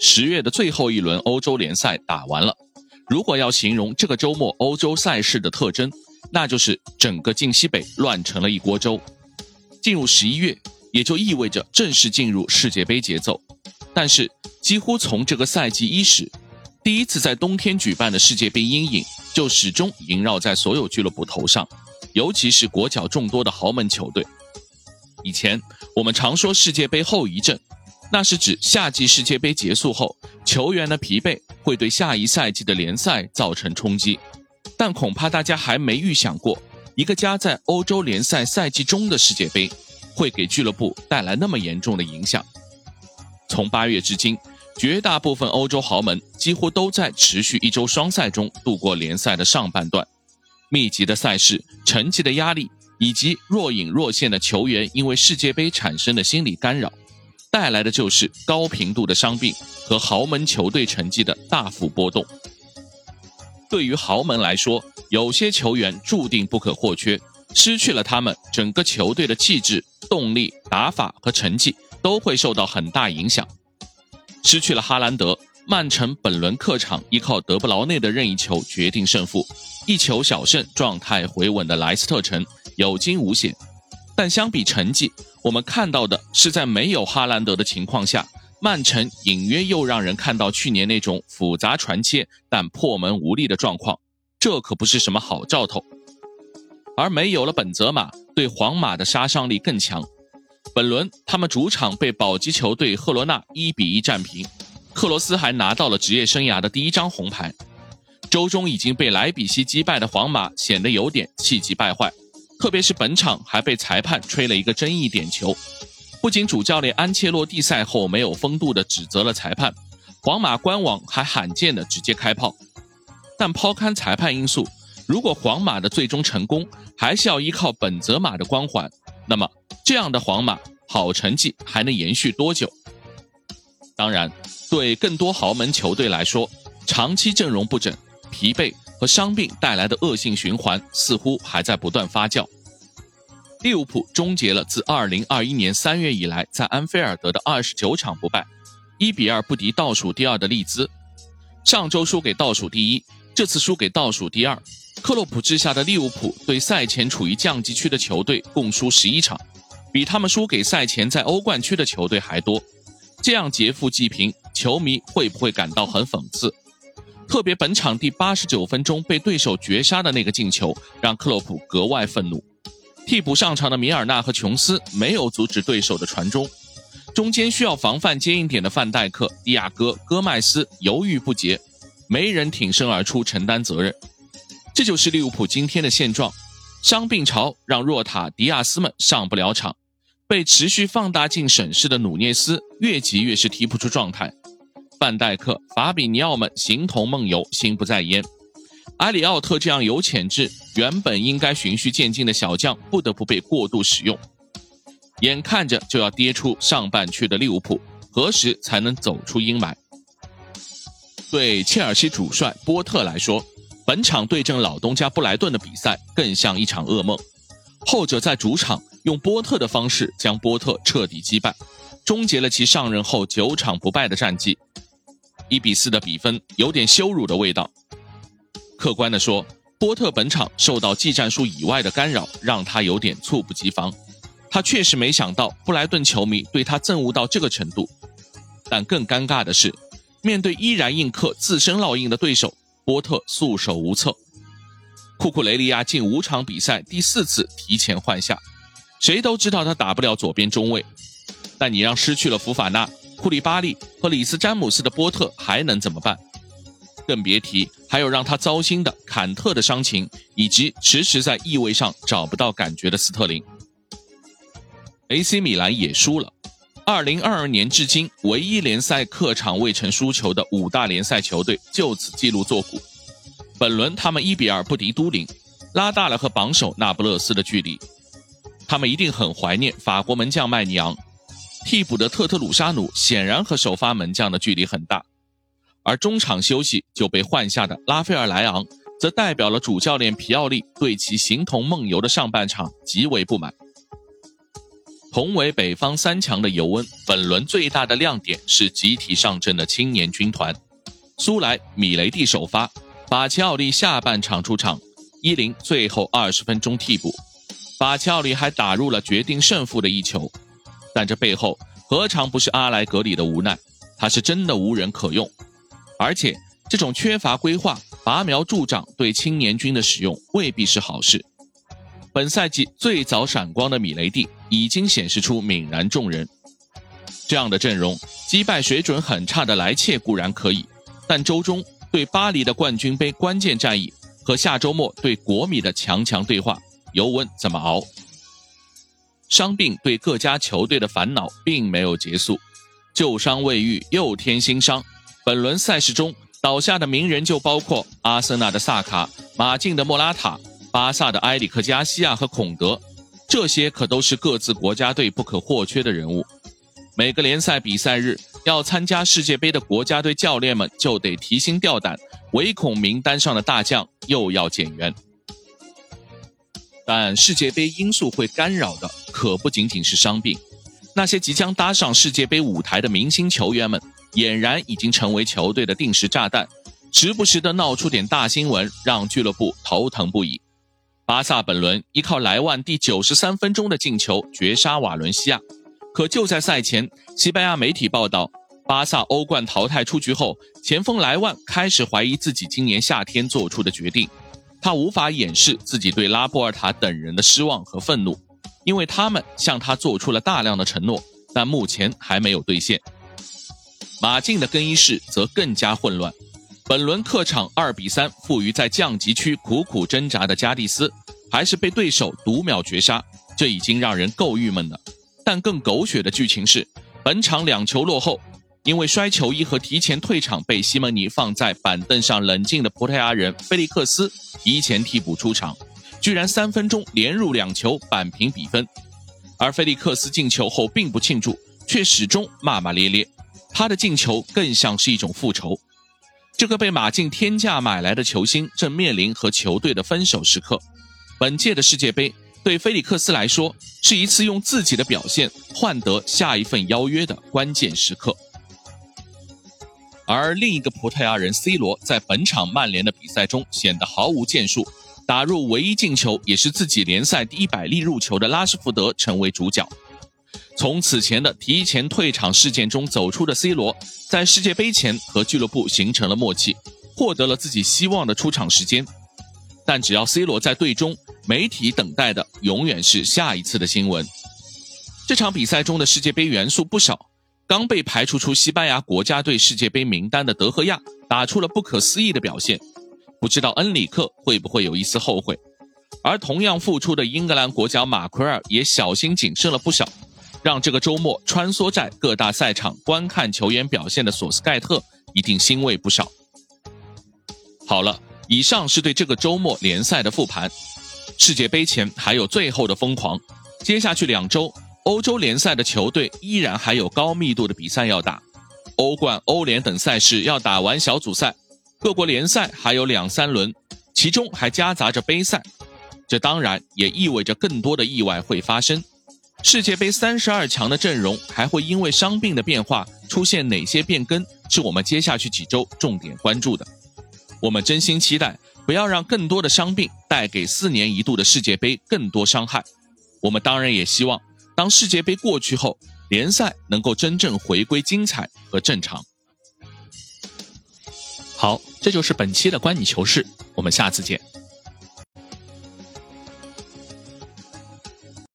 十月的最后一轮欧洲联赛打完了。如果要形容这个周末欧洲赛事的特征，那就是整个晋西北乱成了一锅粥。进入十一月，也就意味着正式进入世界杯节奏。但是，几乎从这个赛季伊始，第一次在冬天举办的世界杯阴影就始终萦绕在所有俱乐部头上，尤其是国脚众多的豪门球队。以前我们常说世界杯后遗症，那是指夏季世界杯结束后，球员的疲惫会对下一赛季的联赛造成冲击。但恐怕大家还没预想过，一个夹在欧洲联赛赛季中的世界杯，会给俱乐部带来那么严重的影响。从八月至今，绝大部分欧洲豪门几乎都在持续一周双赛中度过联赛的上半段，密集的赛事、成绩的压力。以及若隐若现的球员因为世界杯产生的心理干扰，带来的就是高频度的伤病和豪门球队成绩的大幅波动。对于豪门来说，有些球员注定不可或缺，失去了他们，整个球队的气质、动力、打法和成绩都会受到很大影响。失去了哈兰德，曼城本轮客场依靠德布劳内的任意球决定胜负，一球小胜，状态回稳的莱斯特城。有惊无险，但相比成绩，我们看到的是在没有哈兰德的情况下，曼城隐约又让人看到去年那种复杂传切但破门无力的状况，这可不是什么好兆头。而没有了本泽马，对皇马的杀伤力更强。本轮他们主场被保级球队赫罗纳一比一战平，克罗斯还拿到了职业生涯的第一张红牌。周中已经被莱比锡击败的皇马显得有点气急败坏。特别是本场还被裁判吹了一个争议点球，不仅主教练安切洛蒂赛后没有风度的指责了裁判，皇马官网还罕见的直接开炮。但抛开裁判因素，如果皇马的最终成功还是要依靠本泽马的光环，那么这样的皇马好成绩还能延续多久？当然，对更多豪门球队来说，长期阵容不整、疲惫。和伤病带来的恶性循环似乎还在不断发酵。利物浦终结了自2021年3月以来在安菲尔德的29场不败，1比2不敌倒数第二的利兹。上周输给倒数第一，这次输给倒数第二。克洛普治下的利物浦对赛前处于降级区的球队共输11场，比他们输给赛前在欧冠区的球队还多。这样劫富济贫，球迷会不会感到很讽刺？特别本场第八十九分钟被对手绝杀的那个进球，让克洛普格外愤怒。替补上场的米尔纳和琼斯没有阻止对手的传中，中间需要防范接应点的范戴克、迪亚哥、戈麦斯犹豫不决，没人挺身而出承担责任。这就是利物浦今天的现状：伤病潮让若塔、迪亚斯们上不了场，被持续放大镜审视的努涅斯越急越是踢不出状态。范戴克、法比尼奥们形同梦游，心不在焉。埃里奥特这样有潜质、原本应该循序渐进的小将，不得不被过度使用。眼看着就要跌出上半区的利物浦，何时才能走出阴霾？对切尔西主帅波特来说，本场对阵老东家布莱顿的比赛更像一场噩梦。后者在主场用波特的方式将波特彻底击败，终结了其上任后九场不败的战绩。一比四的比分有点羞辱的味道。客观的说，波特本场受到技战术以外的干扰，让他有点猝不及防。他确实没想到布莱顿球迷对他憎恶到这个程度。但更尴尬的是，面对依然印刻自身烙印的对手，波特束手无策。库库雷利亚近五场比赛第四次提前换下，谁都知道他打不了左边中卫。但你让失去了福法纳。库里巴利和里斯詹姆斯的波特还能怎么办？更别提还有让他糟心的坎特的伤情，以及迟迟在意位上找不到感觉的斯特林。AC 米兰也输了，2022年至今唯一联赛客场未曾输球的五大联赛球队就此记录作古。本轮他们1比2不敌都灵，拉大了和榜首那不勒斯的距离。他们一定很怀念法国门将麦尼昂。替补的特特鲁沙努显然和首发门将的距离很大，而中场休息就被换下的拉斐尔莱昂，则代表了主教练皮奥利对其形同梦游的上半场极为不满。同为北方三强的尤文，本轮最大的亮点是集体上阵的青年军团。苏莱、米雷蒂首发，巴齐奥利下半场出场，伊林最后二十分钟替补。巴齐奥利还打入了决定胜负的一球，但这背后何尝不是阿莱格里的无奈？他是真的无人可用，而且这种缺乏规划、拔苗助长对青年军的使用未必是好事。本赛季最早闪光的米雷蒂已经显示出泯然众人。这样的阵容击败水准很差的莱切固然可以，但周中对巴黎的冠军杯关键战役和下周末对国米的强强对话，尤文怎么熬？伤病对各家球队的烦恼并没有结束，旧伤未愈又添新伤。本轮赛事中倒下的名人就包括阿森纳的萨卡、马竞的莫拉塔。巴萨的埃里克加西亚和孔德，这些可都是各自国家队不可或缺的人物。每个联赛比赛日要参加世界杯的国家队教练们就得提心吊胆，唯恐名单上的大将又要减员。但世界杯因素会干扰的可不仅仅是伤病，那些即将搭上世界杯舞台的明星球员们，俨然已经成为球队的定时炸弹，时不时的闹出点大新闻，让俱乐部头疼不已。巴萨本轮依靠莱万第九十三分钟的进球绝杀瓦伦西亚，可就在赛前，西班牙媒体报道，巴萨欧冠淘汰出局后，前锋莱万开始怀疑自己今年夏天做出的决定，他无法掩饰自己对拉波尔塔等人的失望和愤怒，因为他们向他做出了大量的承诺，但目前还没有兑现。马竞的更衣室则更加混乱。本轮客场二比三负于在降级区苦苦挣扎的加蒂斯，还是被对手读秒绝杀，这已经让人够郁闷了。但更狗血的剧情是，本场两球落后，因为摔球衣和提前退场被西蒙尼放在板凳上冷静的葡萄牙人菲利克斯提前替补出场，居然三分钟连入两球扳平比分。而菲利克斯进球后并不庆祝，却始终骂骂咧咧，他的进球更像是一种复仇。这个被马竞天价买来的球星正面临和球队的分手时刻。本届的世界杯对菲利克斯来说是一次用自己的表现换得下一份邀约的关键时刻。而另一个葡萄牙人 C 罗在本场曼联的比赛中显得毫无建树，打入唯一进球也是自己联赛第一百粒入球的拉什福德成为主角。从此前的提前退场事件中走出的 C 罗，在世界杯前和俱乐部形成了默契，获得了自己希望的出场时间。但只要 C 罗在队中，媒体等待的永远是下一次的新闻。这场比赛中的世界杯元素不少，刚被排除出西班牙国家队世界杯名单的德赫亚打出了不可思议的表现，不知道恩里克会不会有一丝后悔。而同样复出的英格兰国脚马奎尔也小心谨慎了不少。让这个周末穿梭在各大赛场观看球员表现的索斯盖特一定欣慰不少。好了，以上是对这个周末联赛的复盘。世界杯前还有最后的疯狂，接下去两周欧洲联赛的球队依然还有高密度的比赛要打，欧冠、欧联等赛事要打完小组赛，各国联赛还有两三轮，其中还夹杂着杯赛，这当然也意味着更多的意外会发生。世界杯三十二强的阵容还会因为伤病的变化出现哪些变更？是我们接下去几周重点关注的。我们真心期待不要让更多的伤病带给四年一度的世界杯更多伤害。我们当然也希望，当世界杯过去后，联赛能够真正回归精彩和正常。好，这就是本期的观你球事，我们下次见。